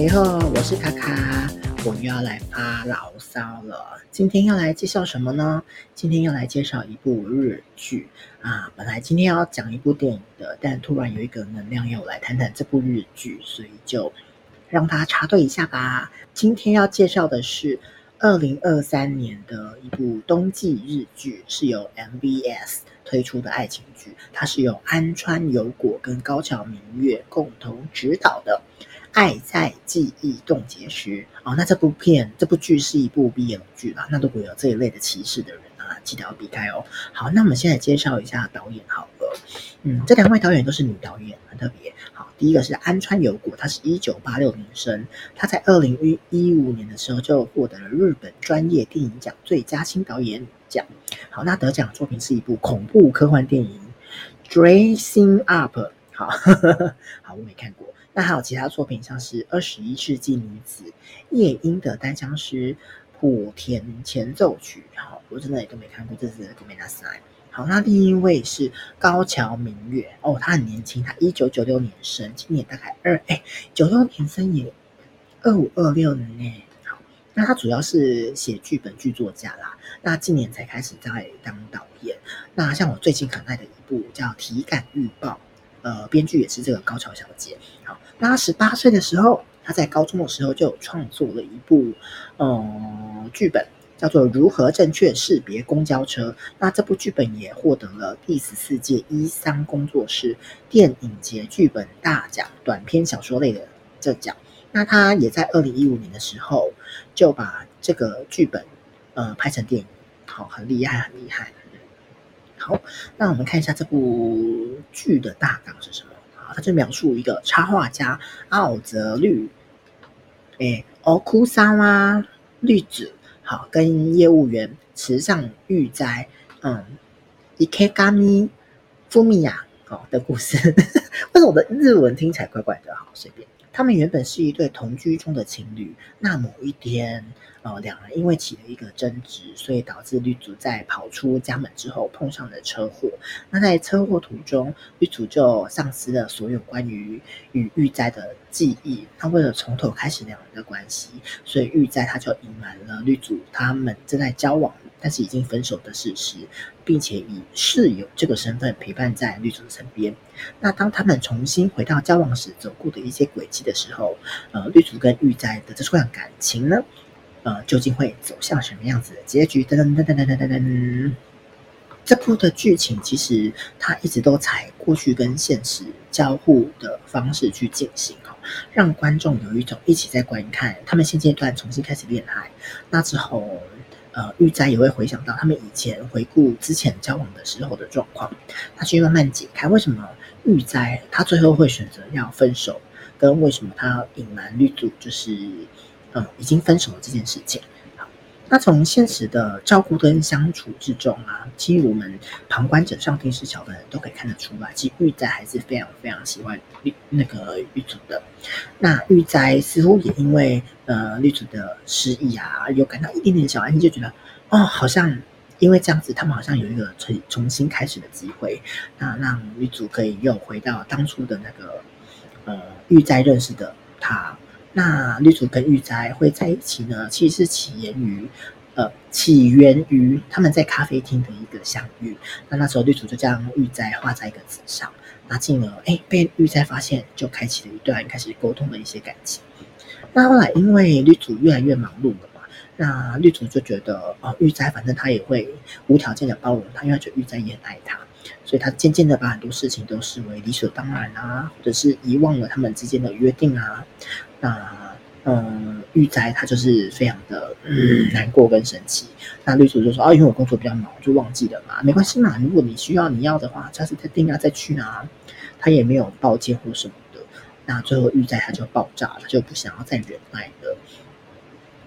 大家好，我是卡卡，我又要来发牢骚了。今天要来介绍什么呢？今天要来介绍一部日剧啊。本来今天要讲一部电影的，但突然有一个能量要来谈谈这部日剧，所以就让它插队一下吧。今天要介绍的是二零二三年的一部冬季日剧，是由 MBS 推出的爱情剧，它是由安川由果跟高桥明月共同执导的。爱在记忆冻结时哦，那这部片这部剧是一部 BL 剧啦，那如果有这一类的歧视的人啊，记得要避开哦。好，那我们现在介绍一下导演好了，嗯，这两位导演都是女导演，很特别。好，第一个是安川由果，她是一九八六年生，她在二零一五年的时候就获得了日本专业电影奖最佳新导演奖。好，那得奖作品是一部恐怖科幻电影《Dressing Up》。好，好，我没看过。那还有其他作品，像是《二十一世纪女子》、夜莺的单相思、谱田前奏曲。好，我真的也都没看过，这是ごめんなさい。好，那另一位是高桥明月哦，他很年轻，他一九九六年生，今年大概二哎九六年生也二五二六年呢。好，那他主要是写剧本剧作家啦，那今年才开始在当导演。那像我最近很爱的一部叫《体感预报》。 呃，编剧也是这个高桥小姐。好，那她十八岁的时候，她在高中的时候就创作了一部呃剧本，叫做《如何正确识别公交车》。那这部剧本也获得了第十四届伊桑工作室电影节剧本大奖短篇小说类的这奖。那她也在二零一五年的时候就把这个剧本呃拍成电影，好，很厉害，很厉害。好，那我们看一下这部剧的大纲是什么啊？它就描述一个插画家奥泽绿，诶，奥库萨拉绿子，好，跟业务员池上玉哉，嗯，伊克嘎咪夫米亚，好的故事。为什么我的日文听起来怪怪的？好，随便。他们原本是一对同居中的情侣，那某一天，呃，两人因为起了一个争执，所以导致绿子在跑出家门之后碰上了车祸。那在车祸途中，绿子就丧失了所有关于与裕哉的记忆。他为了从头开始两人的关系，所以玉在他就隐瞒了绿子他们正在交往。但是已经分手的事实，并且以室友这个身份陪伴在绿子的身边。那当他们重新回到交往时走过的一些轨迹的时候，呃，绿子跟玉在的这段感情呢，呃，究竟会走向什么样子的结局？噔噔噔噔噔噔噔。这部的剧情其实它一直都采过去跟现实交互的方式去进行，让观众有一种一起在观看他们现阶段重新开始恋爱，那之后。呃，玉斋也会回想到他们以前回顾之前交往的时候的状况，他去慢慢解开为什么玉斋他最后会选择要分手，跟为什么他隐瞒绿组就是嗯已经分手了这件事情。那从现实的照顾跟相处之中啊，其实我们旁观者、上帝视角的人都可以看得出来，其实玉哉还是非常非常喜欢绿那个绿子的。那玉哉似乎也因为呃绿子的失忆啊，有感到一点点小安心，就觉得哦，好像因为这样子，他们好像有一个重重新开始的机会，那让绿子可以又回到当初的那个呃玉哉认识的他。那绿竹跟玉哉会在一起呢，其实是起源于，呃，起源于他们在咖啡厅的一个相遇。那那时候绿竹就将玉斋画在一个纸上，那进而哎被玉哉发现，就开启了一段开始沟通的一些感情。那后来因为绿竹越来越忙碌了嘛，那绿竹就觉得哦，裕哉反正他也会无条件的包容他，因为他觉得玉斋也很爱他。所以他渐渐的把很多事情都视为理所当然啊，或者是遗忘了他们之间的约定啊。那嗯，裕哉他就是非常的难过跟生气。那绿子就说啊，因为我工作比较忙，就忘记了嘛，没关系嘛。如果你需要你要的话，下次再定啊，再去啊。他也没有抱歉或什么的。那最后裕哉他就爆炸他，就不想要再忍耐了。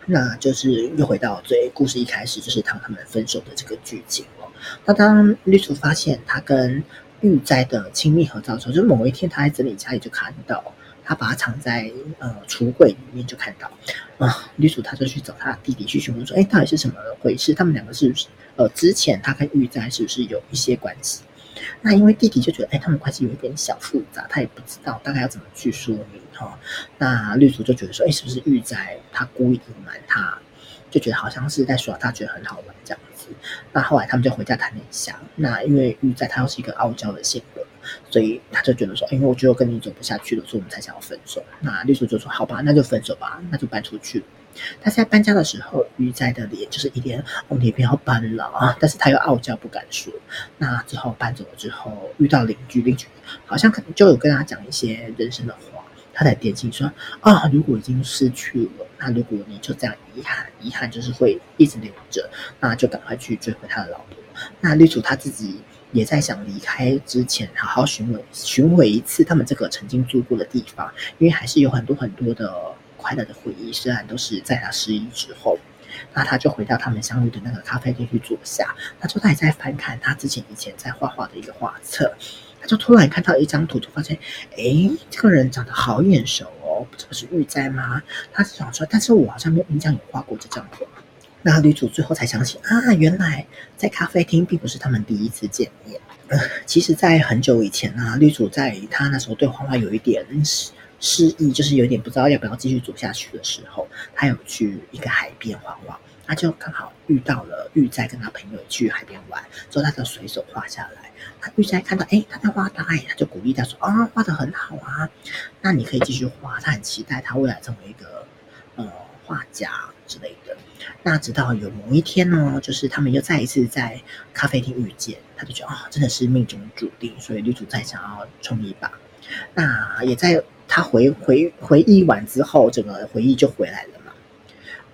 那就是又回到最故事一开始，就是当他们分手的这个剧情。那当绿子发现他跟玉哉的亲密合照的时候，就某一天他在整理家里就看到，他把它藏在呃橱柜里面就看到，啊，绿子他就去找他弟弟去询问说，哎，到底是什么回事？他们两个是不是呃之前他跟玉哉是不是有一些关系？那因为弟弟就觉得，哎，他们关系有一点小复杂，他也不知道大概要怎么去说明。哦，那绿竹就觉得说，哎，是不是玉在他故意隐瞒他，就觉得好像是在耍他，觉得很好玩这样子。那后来他们就回家谈了一下。那因为玉在他又是一个傲娇的性格，所以他就觉得说，因为我觉得跟你走不下去了，所以我们才想要分手。那绿竹就说，好吧，那就分手吧，那就搬出去。他在搬家的时候，玉在的脸就是一脸，我们也不要搬了啊！但是他又傲娇不敢说。那之后搬走了之后，遇到邻居，邻居好像可能就有跟他讲一些人生的，他才点醒说啊，如果已经失去了，那如果你就这样遗憾，遗憾就是会一直留着，那就赶快去追回他的老婆。那绿竹他自己也在想离开之前，好好寻回寻回一次他们这个曾经住过的地方，因为还是有很多很多的。快乐的回忆，虽然都是在他失忆之后，那他就回到他们相遇的那个咖啡店去坐下。那就他也在翻看他之前以前在画画的一个画册，他就突然看到一张图，就发现，哎，这个人长得好眼熟哦，这个是玉哉吗？他是想说，但是我好像没有印象有画过这张图。那女主最后才想起啊，原来在咖啡厅并不是他们第一次见面。其实，在很久以前啊，女主在她那时候对画画有一点失失忆，就是有点不知道要不要继续走下去的时候，她有去一个海边画画，他就刚好遇到了玉哉跟他朋友去海边玩，之后他就随手画下来。他玉哉看到，哎，他在画他，哎，他就鼓励他说，啊，画的很好啊，那你可以继续画。他很期待他未来成为一个呃画家之类的。那直到有某一天呢，就是他们又再一次在咖啡厅遇见，他就觉得啊，真的是命中注定，所以女主再想要冲一把。那也在。他回回回忆完之后，整个回忆就回来了。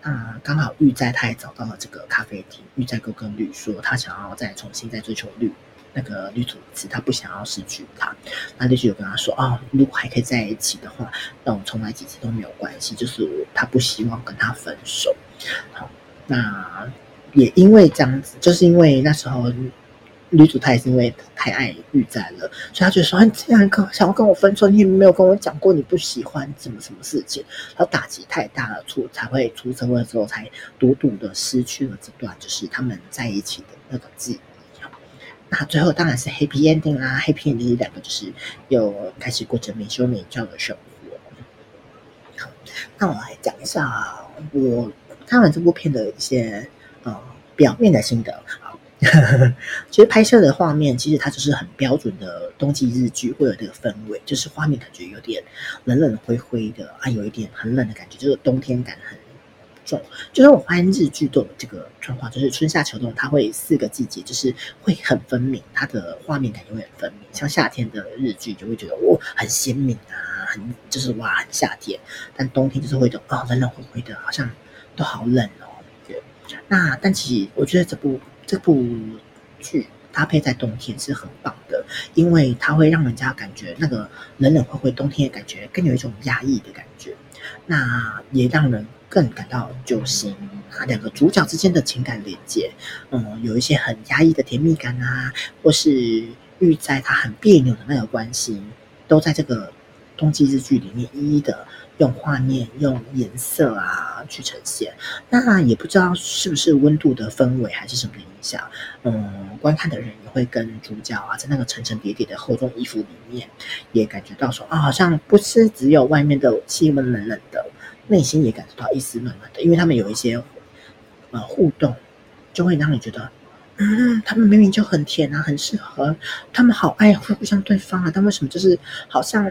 那刚好玉在他也找到了这个咖啡厅，玉在哥跟绿说，他想要再重新再追求绿那个绿主子，他不想要失去他。那绿就有跟他说，哦，如果还可以在一起的话，那我重来几次都没有关系，就是他不希望跟他分手。好，那也因为这样子，就是因为那时候。女主她也是因为太爱玉哉了，所以她就说：“你这样跟想要跟我分手，你也没有跟我讲过你不喜欢什么什么事情。”然后打击太大了，出才会出车祸之后才独独的失去了这段就是他们在一起的那个记忆。那最后当然是 happy ending 啦，happy ending 两个就是又开始过着没羞没臊的生活。好，那我来讲一下我看完这部片的一些呃表面的心得。其实拍摄的画面，其实它就是很标准的冬季日剧会有这个氛围，就是画面感觉有点冷冷灰灰的啊，有一点很冷的感觉，就是冬天感很重。就是我发现日剧都有这个状况，就是春夏秋冬，它会四个季节，就是会很分明，它的画面感永远分明。像夏天的日剧就会觉得哦很鲜明啊，很就是哇很夏天，但冬天就是会有哦冷冷灰灰的，好像都好冷哦。对，那但其实我觉得这部。这部剧搭配在冬天是很棒的，因为它会让人家感觉那个冷冷灰灰冬天的感觉更有一种压抑的感觉，那也让人更感到揪心啊。两个主角之间的情感连接，嗯，有一些很压抑的甜蜜感啊，或是玉哉他很别扭的那个关系，都在这个冬季日剧里面一一的。用画面、用颜色啊去呈现，那也不知道是不是温度的氛围还是什么的影响。嗯，观看的人也会跟主角啊，在那个层层叠叠的厚重衣服里面，也感觉到说啊，好像不是只有外面的气温冷冷的，内心也感受到一丝暖暖的。因为他们有一些呃互动，就会让你觉得，嗯，他们明明就很甜啊，很适合，他们好爱互相对方啊，但为什么就是好像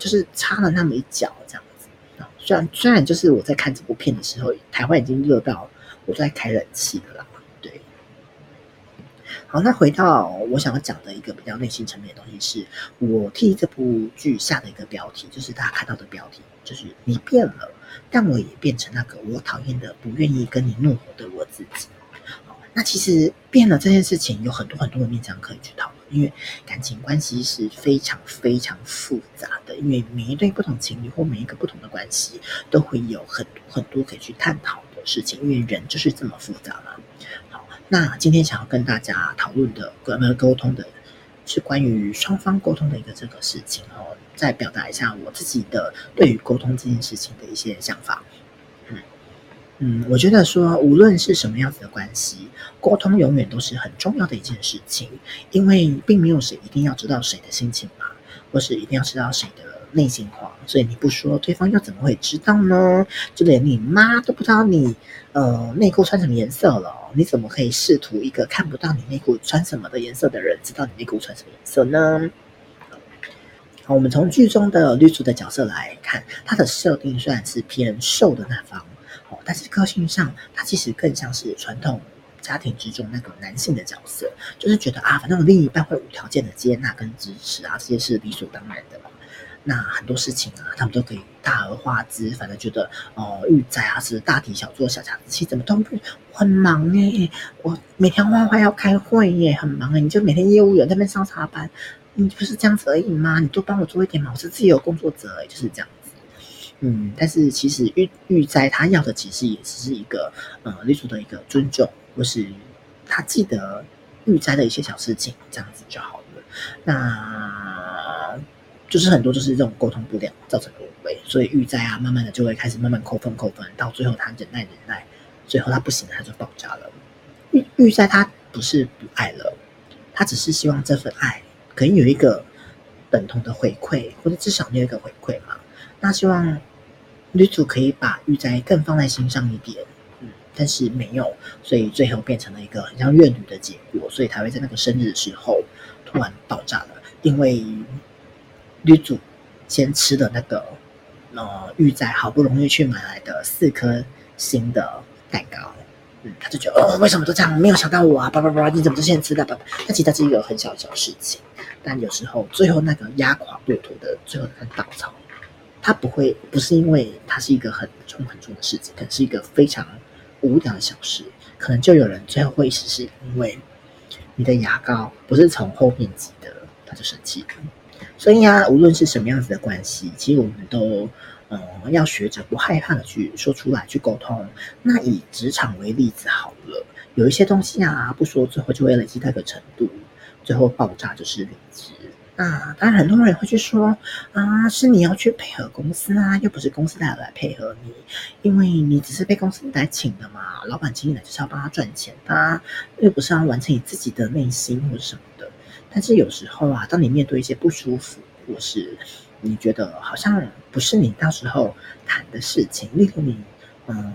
就是差了那么一脚这样子？虽然虽然就是我在看这部片的时候，台湾已经热到我在开冷气了啦。对，好，那回到我想要讲的一个比较内心层面的东西，是我替这部剧下的一个标题，就是大家看到的标题，就是你变了，但我也变成那个我讨厌的、不愿意跟你怒火的我自己。那其实变了这件事情有很多很多的面向可以去讨论，因为感情关系是非常非常复杂的，因为每一对不同情侣或每一个不同的关系都会有很多很多可以去探讨的事情，因为人就是这么复杂嘛。好，那今天想要跟大家讨论的、跟沟通的是关于双方沟通的一个这个事情哦，再表达一下我自己的对于沟通这件事情的一些想法。嗯，我觉得说，无论是什么样子的关系，沟通永远都是很重要的一件事情，因为并没有谁一定要知道谁的心情嘛，或是一定要知道谁的内心话，所以你不说，对方又怎么会知道呢？就连你妈都不知道你呃内裤穿什么颜色了，你怎么可以试图一个看不到你内裤穿什么的颜色的人知道你内裤穿什么颜色呢？好，我们从剧中的女主的角色来看，她的设定虽然是偏瘦的那方，哦，但是个性上他其实更像是传统家庭之中那个男性的角色，就是觉得啊，反正另一半会无条件的接纳跟支持啊，这些是理所当然的嘛。那很多事情啊，他们都可以大而化之，反正觉得哦，御宅啊是大题小做、小家子气，怎么都不很忙哎，我每天花花要开会耶，很忙哎，你就每天业务员在那边上茶班，你不是这样子而已吗？你多帮我做一点嘛，我是自己有工作者哎，就是这样。嗯，但是其实玉玉斋他要的其实也只是一个呃，女主的一个尊重，或是他记得玉斋的一些小事情，这样子就好了。那。就是很多就是这种沟通不良造成的误会，所以玉斋啊，慢慢的就会开始慢慢扣分扣分，到最后他忍耐忍耐，最后他不行了，他就爆炸了。玉玉斋他不是不爱了，他只是希望这份爱可以有一个等同的回馈，或者至少有一个回馈嘛。那希望女主可以把御宅更放在心上一点，嗯，但是没有，所以最后变成了一个很像怨女的结果，所以才会在那个生日的时候突然爆炸了，因为。女主先吃的那个，呃，御宅好不容易去买来的四颗星的蛋糕，嗯，他就觉得，哦，为什么都这样？没有想到我啊！叭叭叭，你怎么就先吃的？叭叭，那其实它是一个很小小事情，但有时候最后那个压垮骆驼的最后那根稻草，它不会不是因为它是一个很重很重的事情，可能是一个非常无聊的小事，可能就有人最后会死是因为你的牙膏不是从后面挤的，他就生气了。所以啊，无论是什么样子的关系，其实我们都，嗯，要学着不害怕的去说出来，去沟通。那以职场为例子好了，有一些东西啊，不说最后就会累积到一个程度，最后爆炸就是离职。那当然，很多人会去说啊，是你要去配合公司啊，又不是公司来来配合你，因为你只是被公司来请的嘛，老板请你来就是要帮他赚钱，他又不是要完成你自己的内心或者什么的。但是有时候啊，当你面对一些不舒服，或是你觉得好像不是你到时候谈的事情，例如你，嗯，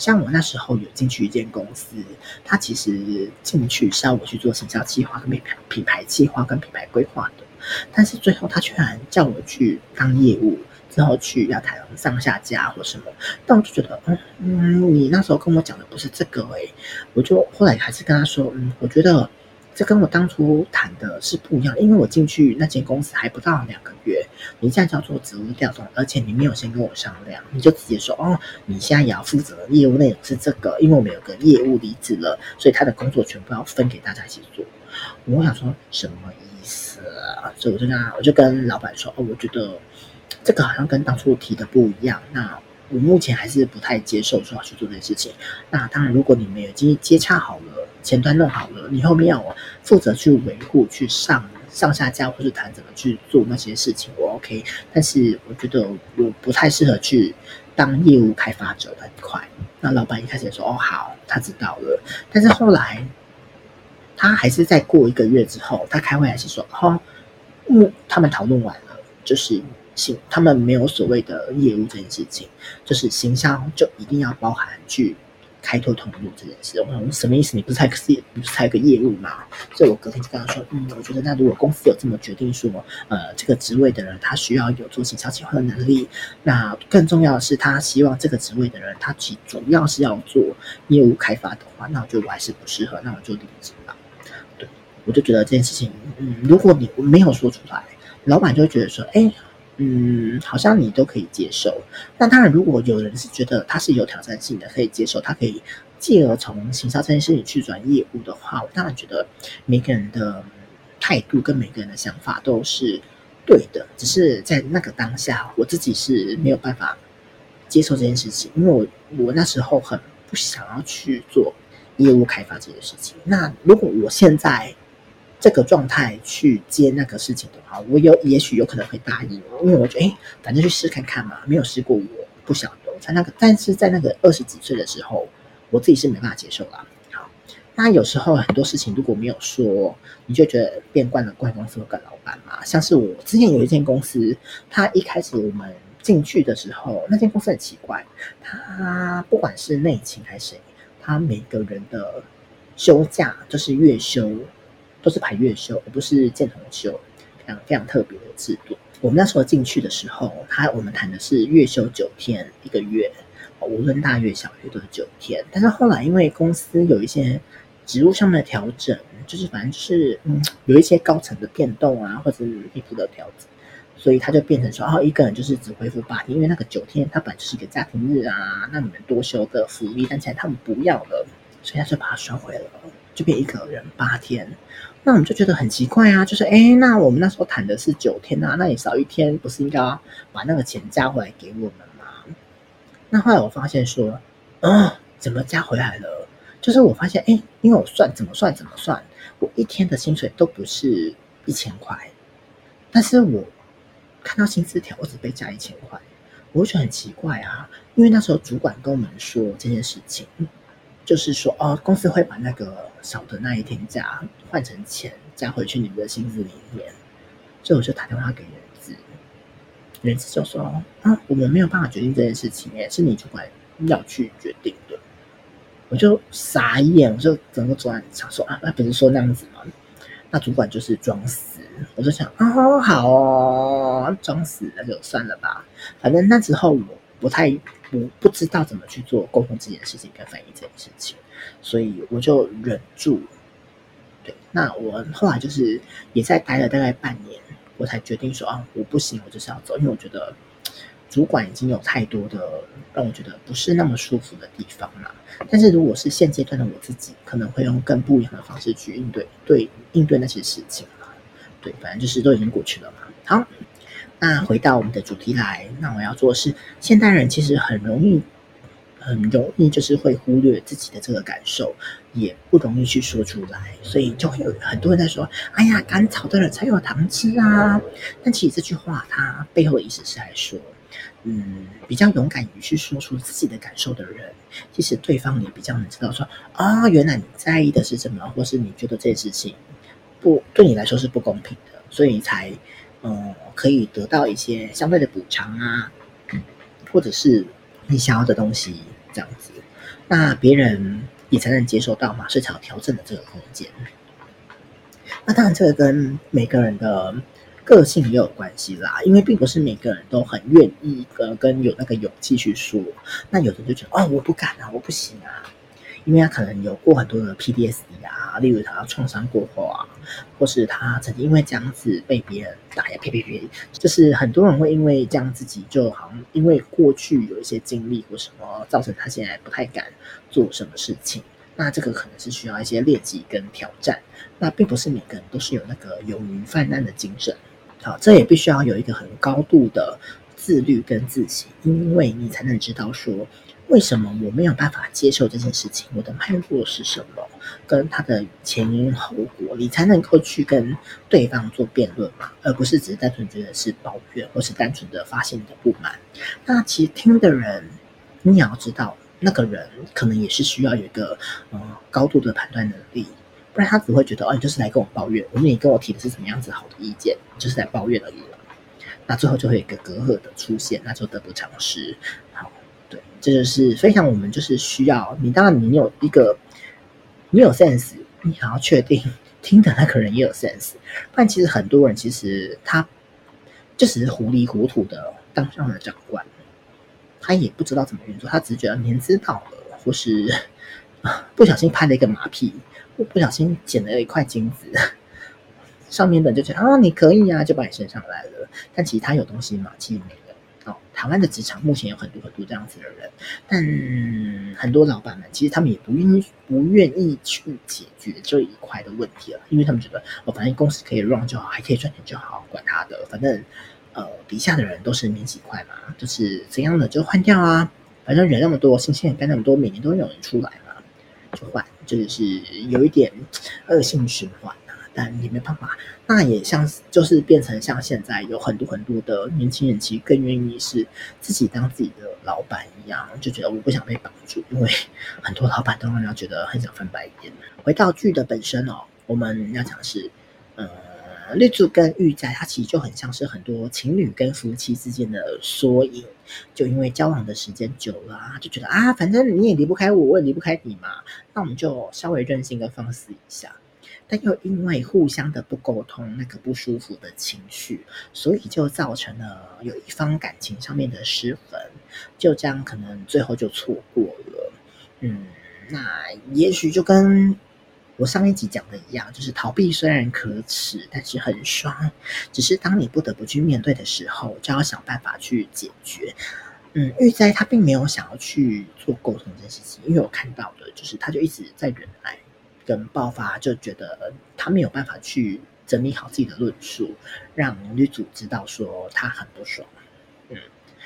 像我那时候有进去一间公司，他其实进去是要我去做行销计划跟品牌品牌计划跟品牌规划的，但是最后他居然叫我去当业务，之后去要谈上下家或什么，但我就觉得，嗯嗯，你那时候跟我讲的不是这个诶、欸，我就后来还是跟他说，嗯，我觉得。这跟我当初谈的是不一样，因为我进去那间公司还不到两个月，你现在叫做职务调动，而且你没有先跟我商量，你就直接说哦，你现在也要负责的业务内容是这个，因为我们有个业务离职了，所以他的工作全部要分给大家一起做。我想说什么意思啊？所以我就跟他，我就跟老板说哦，我觉得这个好像跟当初提的不一样。那我目前还是不太接受说要去做这件事情。那当然，如果你们已经接洽好了。前端弄好了，你后面要我负责去维护、去上上下架，或是谈怎么去做那些事情，我 OK。但是我觉得我不太适合去当业务开发者那一块。那老板一开始也说：“哦，好，他知道了。”但是后来他还是在过一个月之后，他开会还是说：“哦，嗯，他们讨论完了，就是行，他们没有所谓的业务这件事情，就是行销就一定要包含去。”开拓通路这件事，我说什么意思？你不是才是不是才个业务吗？所以我隔天就跟他说，嗯，我觉得那如果公司有这么决定说，呃，这个职位的人他需要有做行销计划的能力，那更重要的是他希望这个职位的人他其主要是要做业务开发的话，那我觉得我还是不适合，那我就离职吧。对，我就觉得这件事情，嗯，如果你没有说出来，老板就会觉得说，哎。嗯，好像你都可以接受。那当然，如果有人是觉得他是有挑战性的，可以接受，他可以继而从行销这件事情去转业务的话，我当然觉得每个人的态度跟每个人的想法都是对的。只是在那个当下，我自己是没有办法接受这件事情，因为我我那时候很不想要去做业务开发这件事情。那如果我现在，这个状态去接那个事情的话，我有也许有可能会答应，因为我觉得，哎，反正去试看看嘛，没有试过我不晓得。在那个，但是在那个二十几岁的时候，我自己是没办法接受啦。好，那有时候很多事情如果没有说，你就觉得变惯了怪公司或怪老板嘛。像是我之前有一间公司，他一开始我们进去的时候，那间公司很奇怪，他不管是内勤还是谁，他每个人的休假都是月休，都是排月休，而不是见红休，非常非常特别的制度。我们那时候进去的时候，他我们谈的是月休九天一个月，无论大月小月都是九天。但是后来因为公司有一些职务上面的调整，就是反正就是嗯，有一些高层的变动啊，或者是内部的调整，所以他就变成说，哦，一个人就是只恢复八天，因为那个九天他本来就是一个家庭日啊，那你们多休的福利，但现在他们不要了，所以他就把它收回了，就变一个人八天。那我们就觉得很奇怪啊，就是哎，那我们那时候谈的是九天啊，那你少一天不是应该要把那个钱加回来给我们吗？那后来我发现说，啊、怎么加回来了？就是我发现，哎，因为我算怎么算怎么算，我一天的薪水都不是一千块，但是我看到薪资条，我只被加一千块，我就觉得很奇怪啊。因为那时候主管跟我们说这件事情，就是说，哦，公司会把那个少的那一天假换成钱加回去你们的薪资里面，所以我就打电话给人资，人资就说，啊，我们没有办法决定这件事情，也是你主管要去决定的。我就傻眼，我就整个主管想说啊，那不是说那样子吗？那主管就是装死，我就想、哦，好哦，装死那就算了吧。反正那时候我不太不不知道怎么去做沟通这件事情跟反映这件事情，所以我就忍住。对，那我后来就是也在待了大概半年，我才决定说啊，我不行，我就是要走，因为我觉得。主管已经有太多的让我觉得不是那么舒服的地方了。但是如果是现阶段的我自己，可能会用更不一样的方式去应对，对应对那些事情嘛。对，反正就是都已经过去了嘛。好，那回到我们的主题来，那我要做的是，现代人其实很容易，很容易就是会忽略自己的这个感受，也不容易去说出来，所以就会有很多人在说：“哎呀，赶草的人才有糖吃啊。”但其实这句话它背后的意思是来说。嗯，比较勇敢于去说出自己的感受的人，其实对方也比较能知道说啊，原来你在意的是什么，或是你觉得这件事情不对你来说是不公平的，所以才嗯可以得到一些相对的补偿啊，或者是你想要的东西这样子，那别人也才能接受到嘛，所以才有调整的这个空间。那当然，这个跟每个人的。个性也有关系啦，因为并不是每个人都很愿意跟跟有那个勇气去说。那有的人就觉得哦，我不敢啊，我不行啊，因为他可能有过很多的 PTSD 啊，例如他创伤过后啊，或是他曾经因为这样子被别人打呀，呸呸呸，就是很多人会因为这样自己就好像因为过去有一些经历或什么，造成他现在不太敢做什么事情。那这个可能是需要一些练习跟挑战。那并不是每个人都是有那个勇于犯难的精神。好，这也必须要有一个很高度的自律跟自省，因为你才能知道说，为什么我没有办法接受这件事情，我的脉络是什么，跟他的前因后果，你才能够去跟对方做辩论嘛，而不是只是单纯觉得是抱怨，或是单纯的发泄你的不满。那其实听的人，你也要知道，那个人可能也是需要有一个呃高度的判断能力。不然他只会觉得哦，你就是来跟我抱怨，我说你跟我提的是什么样子好的意见，就是来抱怨而已了。那最后就会有一个隔阂的出现，那就得不偿失。这就是非常我们就是需要你。当然，你有一个你有 sense，你想要确定听的那个人也有 sense。不然，其实很多人其实他就是糊里糊涂的当上了长官，他也不知道怎么运作，他只是觉得年资到了，或是不小心拍了一个马屁。不小心捡了一块金子，上面的就觉得啊，你可以啊，就把你升上来了。但其实他有东西嘛，其实没有。哦，台湾的职场目前有很多很多这样子的人，但很多老板们其实他们也不愿意不愿意去解决这一块的问题了，因为他们觉得哦，反正公司可以 run 就好，还可以赚钱就好，管他的，反正呃底下的人都是免洗筷嘛，就是怎样的就换掉啊，反正人那么多，新鲜人干那么多，每年都有人出来嘛。就换，就是有一点恶性循环，但也没办法。那也像就是变成像现在有很多很多的年轻人，其实更愿意是自己当自己的老板一样，就觉得我不想被绑住，因为很多老板都让人觉得很想翻白眼。回到剧的本身哦，我们要讲的是，呃。绿柱跟玉在，它其实就很像是很多情侣跟夫妻之间的缩影。就因为交往的时间久了啊，就觉得啊，反正你也离不开我，我也离不开你嘛，那我们就稍微任性的放肆一下。但又因为互相的不沟通，那个不舒服的情绪，所以就造成了有一方感情上面的失衡，就这样可能最后就错过了。嗯，那也许就跟。我上一集讲的一样，就是逃避虽然可耻，但是很爽。只是当你不得不去面对的时候，就要想办法去解决。嗯，玉斋他并没有想要去做沟通这件事情，因为我看到的就是他就一直在忍耐跟爆发，就觉得他没有办法去整理好自己的论述，让女主知道说他很不爽。嗯，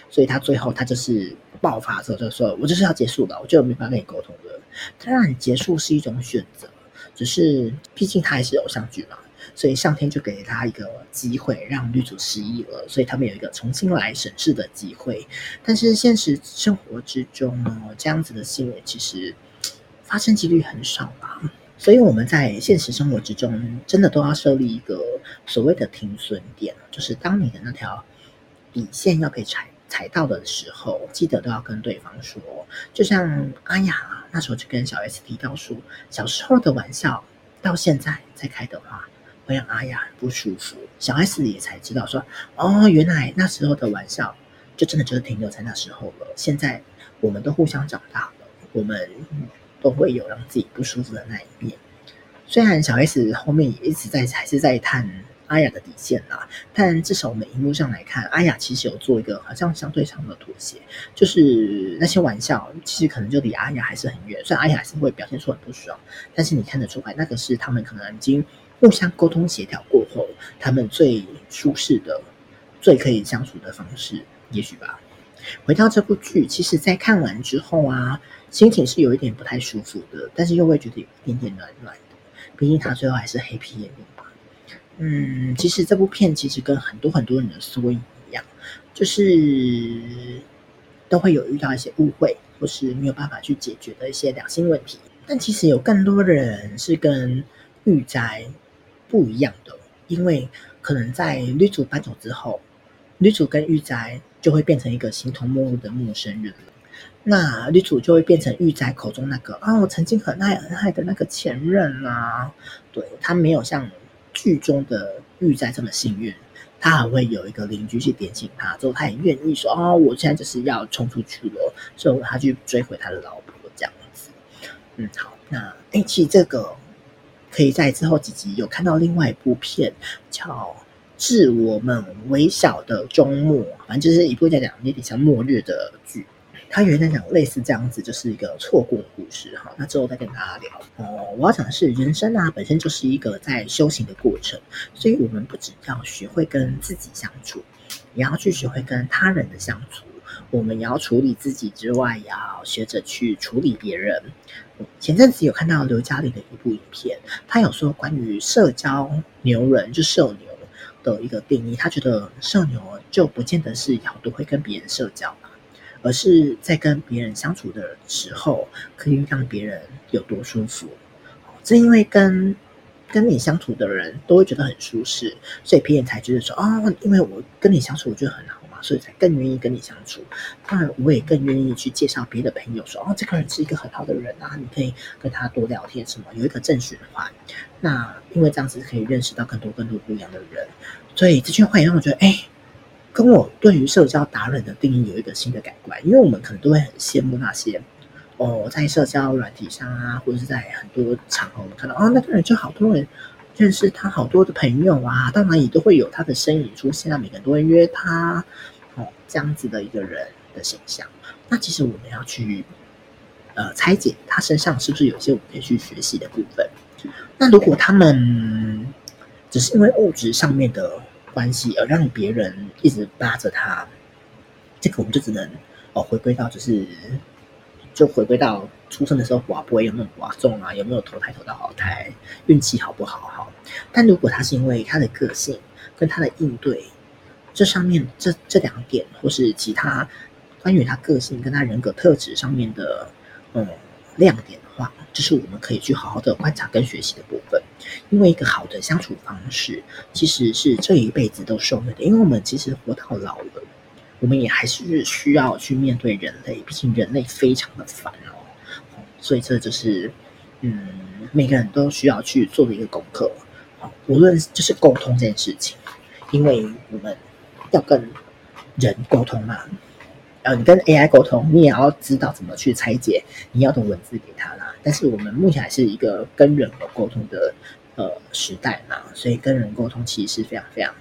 所以他最后他就是爆发的时候就说：“我就是要结束了，我就没办法跟你沟通了。”他让你，结束是一种选择。只是，毕竟他还是偶像剧嘛，所以上天就给他一个机会，让女主失忆了，所以他们有一个重新来审视的机会。但是现实生活之中呢，这样子的新闻其实发生几率很少吧。所以我们在现实生活之中，真的都要设立一个所谓的停损点，就是当你的那条底线要被踩踩到的时候，记得都要跟对方说。就像阿雅。那时候就跟小 S 提到说，小时候的玩笑到现在再开的话，会让阿雅很不舒服。小 S 也才知道说，哦，原来那时候的玩笑就真的就是停留在那时候了。现在我们都互相长大了，我们都会有让自己不舒服的那一面。虽然小 S 后面也一直在还是在探。阿雅的底线啦，但至少我们荧幕上来看，阿雅其实有做一个好像相对上的妥协，就是那些玩笑其实可能就离阿雅还是很远，虽然阿雅还是会表现出很不爽，但是你看得出来，那个是他们可能已经互相沟通协调过后，他们最舒适的、最可以相处的方式，也许吧。回到这部剧，其实在看完之后啊，心情是有一点不太舒服的，但是又会觉得有一点点暖暖的，毕竟他最后还是 happy ending。嗯，其实这部片其实跟很多很多人的缩影一样，就是都会有遇到一些误会，或是没有办法去解决的一些两性问题。但其实有更多的人是跟玉斋不一样的，因为可能在女主搬走之后，女主跟玉斋就会变成一个形同陌路的陌生人。那女主就会变成玉斋口中那个啊，曾经很爱很爱的那个前任啊，对，他没有像。剧中的玉斋这么幸运，他还会有一个邻居去点醒他，之后他也愿意说：“哦，我现在就是要冲出去了。”所以他去追回他的老婆这样子。嗯，好，那哎，其实这个可以在之后几集有看到另外一部片叫《致我们微小的终末》，反正就是一部在讲有点像末日的剧。他原来讲类似这样子，就是一个错过故事哈。那之后再跟大家聊。哦，我要讲的是，人生啊本身就是一个在修行的过程，所以我们不只要学会跟自己相处，也要去学会跟他人的相处。我们也要处理自己之外，也要学着去处理别人。前阵子有看到刘嘉玲的一部影片，他有说关于社交牛人，就社牛的一个定义。他觉得社牛就不见得是要多会跟别人社交。而是在跟别人相处的时候，可以让别人有多舒服。正因为跟跟你相处的人都会觉得很舒适，所以别人才觉得说，哦，因为我跟你相处，我觉得很好嘛，所以才更愿意跟你相处。当然，我也更愿意去介绍别的朋友说，哦，这个人是一个很好的人啊，你可以跟他多聊天，什么有一个正循环。那因为这样子可以认识到更多更多不一样的人，所以这句话也让我觉得，哎。跟我对于社交达人的定义有一个新的改观，因为我们可能都会很羡慕那些哦，在社交软体上啊，或者是在很多场合，我们看到哦，那个人就好多人认识他，好多的朋友啊，到哪里都会有他的身影出现，啊，每个人都会约他哦，这样子的一个人的形象。那其实我们要去呃拆解他身上是不是有一些我们可以去学习的部分。那如果他们只是因为物质上面的。关系而让别人一直扒着他，这个我们就只能哦回归到就是，就回归到出生的时候，寡不会有没有寡中啊，有没有投胎投到好胎，运气好不好？好，但如果他是因为他的个性跟他的应对这上面这这两点，或是其他关于他个性跟他人格特质上面的嗯亮点话，这是我们可以去好好的观察跟学习的部分。因为一个好的相处方式，其实是这一辈子都受用的。因为我们其实活到老了，我们也还是需要去面对人类，毕竟人类非常的烦哦。所以这就是，嗯，每个人都需要去做的一个功课。好，无论就是沟通这件事情，因为我们要跟人沟通嘛，呃，你跟 AI 沟通，你也要知道怎么去拆解你要的文字给他啦。但是我们目前还是一个跟人沟通的呃时代嘛，所以跟人沟通其实是非常非常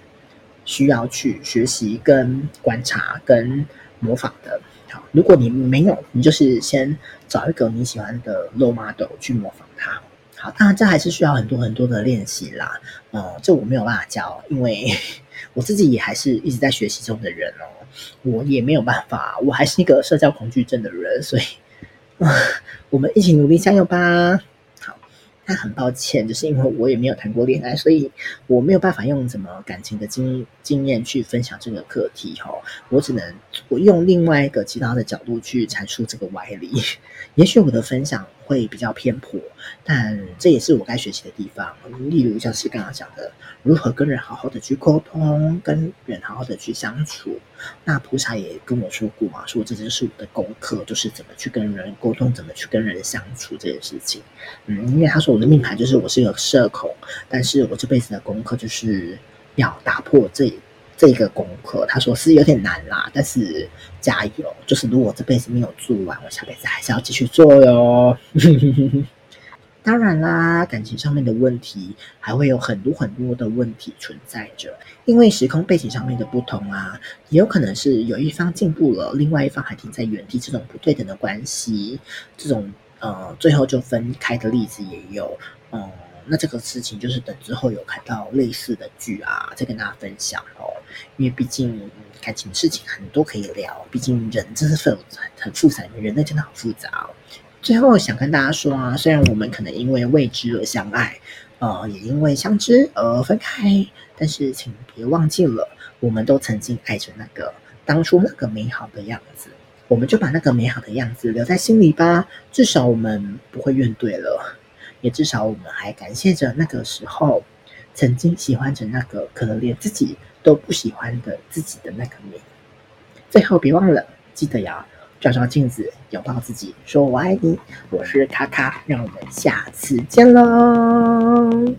需要去学习、跟观察、跟模仿的。好，如果你没有，你就是先找一个你喜欢的 role model 去模仿他。好，当然这还是需要很多很多的练习啦。呃、这我没有办法教，因为我自己也还是一直在学习中的人哦。我也没有办法，我还是一个社交恐惧症的人，所以啊。我们一起努力加油吧！好，那很抱歉，就是因为我也没有谈过恋爱，所以我没有办法用什么感情的经经验去分享这个课题哈。我只能我用另外一个其他的角度去阐述这个歪理。也许我的分享会比较偏颇，但这也是我该学习的地方。例如像是刚刚讲的，如何跟人好好的去沟通，跟人好好的去相处。那菩萨也跟我说过嘛，说这就是我的功课，就是怎么去跟人沟通，怎么去跟人相处这件事情。嗯，因为他说我的命盘就是我是一个社恐，但是我这辈子的功课就是要打破这这个功课。他说是有点难啦，但是加油，就是如果这辈子没有做完，我下辈子还是要继续做哟。当然啦，感情上面的问题还会有很多很多的问题存在着，因为时空背景上面的不同啊，也有可能是有一方进步了，另外一方还停在原地，这种不对等的关系，这种呃最后就分开的例子也有，嗯，那这个事情就是等之后有看到类似的剧啊，再跟大家分享哦，因为毕竟感情的事情很多可以聊，毕竟人真是很很复杂，人类真的好复杂。最后想跟大家说啊，虽然我们可能因为未知而相爱，呃，也因为相知而分开，但是请别忘记了，我们都曾经爱着那个当初那个美好的样子，我们就把那个美好的样子留在心里吧。至少我们不会怨怼了，也至少我们还感谢着那个时候曾经喜欢着那个可能连自己都不喜欢的自己的那个你。最后别忘了，记得呀。照照镜子，拥抱自己，说我爱你。我是卡卡，让我们下次见喽。